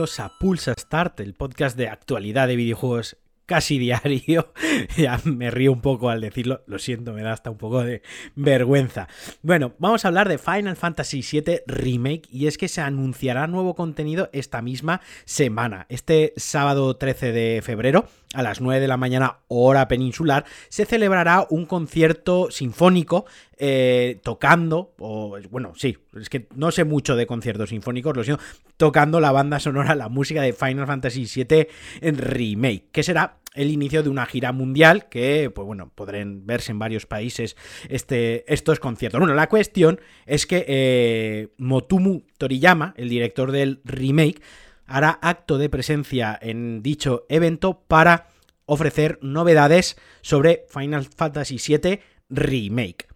a Pulsa Start, el podcast de actualidad de videojuegos casi diario. ya me río un poco al decirlo, lo siento, me da hasta un poco de vergüenza. Bueno, vamos a hablar de Final Fantasy VII Remake y es que se anunciará nuevo contenido esta misma semana. Este sábado 13 de febrero a las 9 de la mañana hora peninsular, se celebrará un concierto sinfónico eh, tocando, bueno, sí, es que no sé mucho de conciertos sinfónicos, lo siento, tocando la banda sonora, la música de Final Fantasy VII en remake, que será el inicio de una gira mundial que, pues bueno, podrán verse en varios países este, estos conciertos. Bueno, la cuestión es que eh, Motumu Toriyama, el director del remake, hará acto de presencia en dicho evento para ofrecer novedades sobre Final Fantasy VII Remake.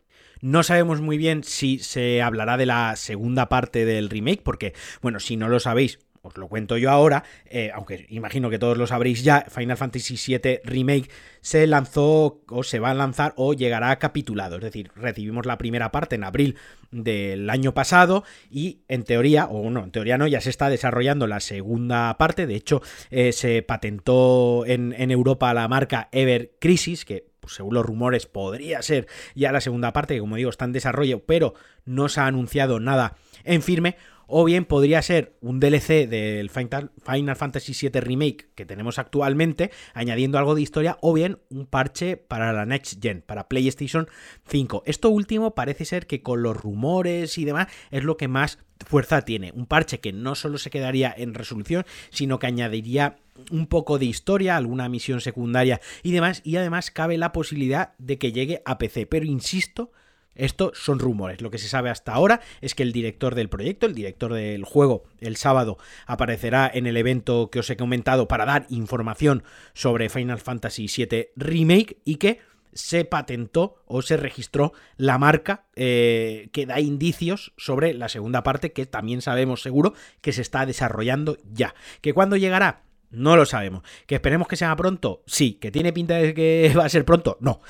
No sabemos muy bien si se hablará de la segunda parte del remake, porque, bueno, si no lo sabéis, os lo cuento yo ahora, eh, aunque imagino que todos lo sabréis ya, Final Fantasy VII Remake se lanzó o se va a lanzar o llegará capitulado, es decir, recibimos la primera parte en abril del año pasado y en teoría, o no, en teoría no, ya se está desarrollando la segunda parte, de hecho eh, se patentó en, Europa la marca Ever Crisis, que pues, según los rumores podría ser ya la segunda parte, que como digo está en desarrollo, pero no se ha anunciado nada en firme, o bien podría ser un DLC del Final Fantasy VII Remake que tenemos actualmente, añadiendo algo de historia, o bien un parche para la Next Gen, para PlayStation 5. Esto último parece ser que con los rumores y demás es lo que más fuerza tiene. Un parche que no solo se quedaría en resolución, sino que añadiría un poco de historia, alguna misión secundaria y demás, y además cabe la posibilidad de que llegue a PC. Pero insisto, esto son rumores. Lo que se sabe hasta ahora es que el director del proyecto, el director del juego, el sábado aparecerá en el evento que os he comentado para dar información sobre Final Fantasy VII Remake y que se patentó o se registró la marca eh, que da indicios sobre la segunda parte que también sabemos seguro que se está desarrollando ya. ¿Que cuándo llegará? No lo sabemos. ¿Que esperemos que sea pronto? Sí. ¿Que tiene pinta de que va a ser pronto? No.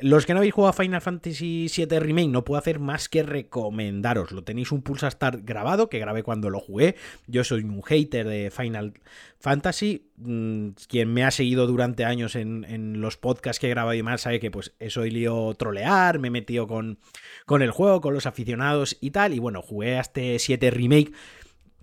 Los que no habéis jugado a Final Fantasy VII Remake no puedo hacer más que recomendaros. Lo tenéis un Pulsa Start grabado, que grabé cuando lo jugué. Yo soy un hater de Final Fantasy. Mm, quien me ha seguido durante años en, los podcasts que he grabado y más sabe que pues he solido trolear, me he metido con, con el juego, con los aficionados y tal. Y bueno, jugué a este 7 Remake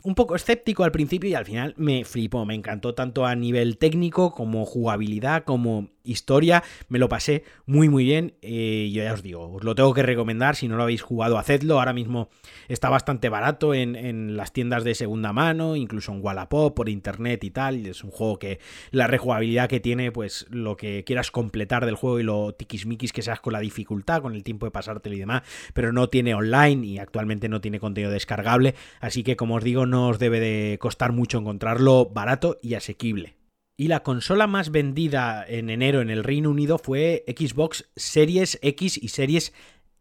un poco escéptico al principio y al final me flipó, me encantó tanto a nivel técnico como jugabilidad, como historia, me lo pasé muy muy bien. Y yo ya os digo, os lo tengo que recomendar, si no lo habéis jugado, hacedlo, ahora mismo está bastante barato en, las tiendas de segunda mano, incluso en Wallapop, por internet y tal, es un juego que la rejugabilidad que tiene, pues lo que quieras completar del juego y lo tiquismiquis que seas con la dificultad, con el tiempo de pasártelo y demás, pero no tiene online y actualmente no tiene contenido descargable, así que como os digo, no os debe de costar mucho encontrarlo barato y asequible. Y la consola más vendida en enero en el Reino Unido fue Xbox Series X y Series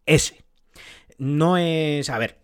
S. No es, a ver,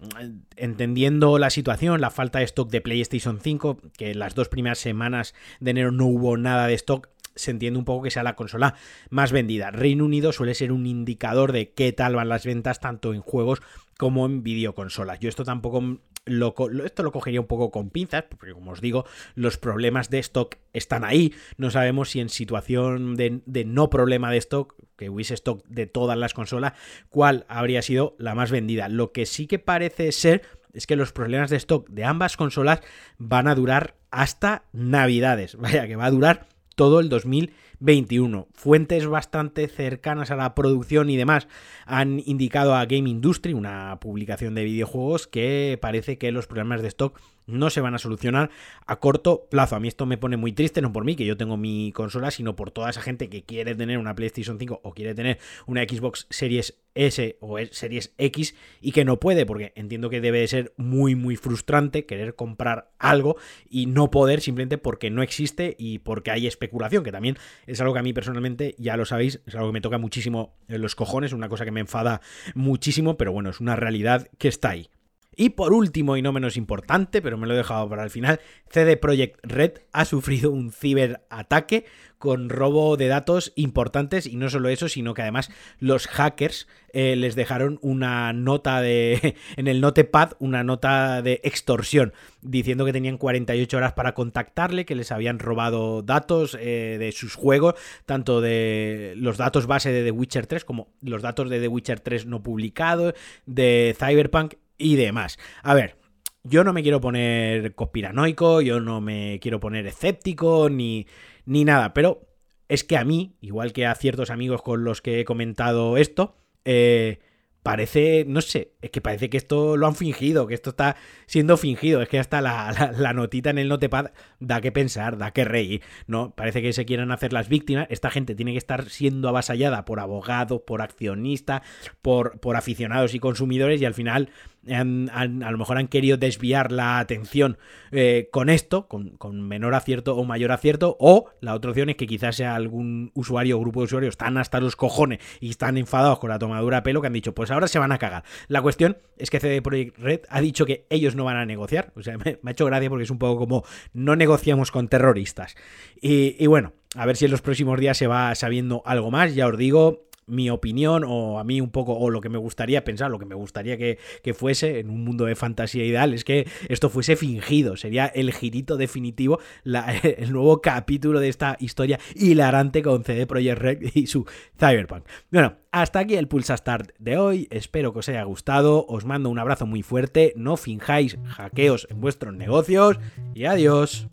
entendiendo la situación, la falta de stock de PlayStation 5, que las dos primeras semanas de enero no hubo nada de stock, se entiende un poco que sea la consola más vendida. Reino Unido suele ser un indicador de qué tal van las ventas tanto en juegos como en videoconsolas. Yo esto tampoco esto lo cogería un poco con pinzas, porque como os digo, los problemas de stock están ahí. No sabemos si en situación de, de no problema de stock, que hubiese stock de todas las consolas, cuál habría sido la más vendida. Lo que sí que parece ser es que los problemas de stock de ambas consolas van a durar hasta Navidades. Vaya, que va a durar todo el 2021. Fuentes bastante cercanas a la producción y demás han indicado a Game Industry, una publicación de videojuegos, que parece que los problemas de stock no se van a solucionar a corto plazo. A mí esto me pone muy triste, no por mí, que yo tengo mi consola, sino por toda esa gente que quiere tener una PlayStation 5 o quiere tener una Xbox Series S o Series X y que no puede, porque entiendo que debe de ser muy, muy frustrante querer comprar algo y no poder simplemente porque no existe y porque hay especulación, que también es algo que a mí personalmente, ya lo sabéis, es algo que me toca muchísimo los cojones, una cosa que me enfada muchísimo, pero bueno, es una realidad que está ahí. Y por último, y no menos importante, pero me lo he dejado para el final, CD Projekt Red ha sufrido un ciberataque con robo de datos importantes y no solo eso, sino que además los hackers eh, les dejaron una nota de en el notepad, una nota de extorsión diciendo que tenían 48 horas para contactarle, que les habían robado datos eh, de sus juegos, tanto de los datos base de The Witcher 3 como los datos de The Witcher 3 no publicados, de Cyberpunk y demás. A ver, yo no me quiero poner conspiranoico, yo no me quiero poner escéptico ni, ni nada, pero es que a mí, igual que a ciertos amigos con los que he comentado esto, eh, parece, no sé, es que parece que esto lo han fingido, que esto está siendo fingido, es que hasta la, notita en el notepad da que pensar, da que reír, ¿no? Parece que se quieran hacer las víctimas, esta gente tiene que estar siendo avasallada por abogados, por accionistas, por, por aficionados y consumidores y al final a lo mejor han querido desviar la atención eh, con esto, con, menor acierto o mayor acierto, o la otra opción es que quizás sea algún usuario o grupo de usuarios tan hasta los cojones y están enfadados con la tomadura de pelo que han dicho, pues ahora se van a cagar. La cuestión es que CD Projekt Red ha dicho que ellos no van a negociar, o sea, me, ha hecho gracia porque es un poco como no negociamos con terroristas. Y bueno, a ver si en los próximos días se va sabiendo algo más, ya os digo, mi opinión o a mí un poco, o lo que me gustaría pensar, lo que me gustaría que, fuese en un mundo de fantasía ideal, es que esto fuese fingido, sería el girito definitivo, el nuevo capítulo de esta historia hilarante con CD Projekt Red y su Cyberpunk. Bueno, hasta aquí el Pulsa Start de hoy, espero que os haya gustado, os mando un abrazo muy fuerte, no finjáis hackeos en vuestros negocios y adiós.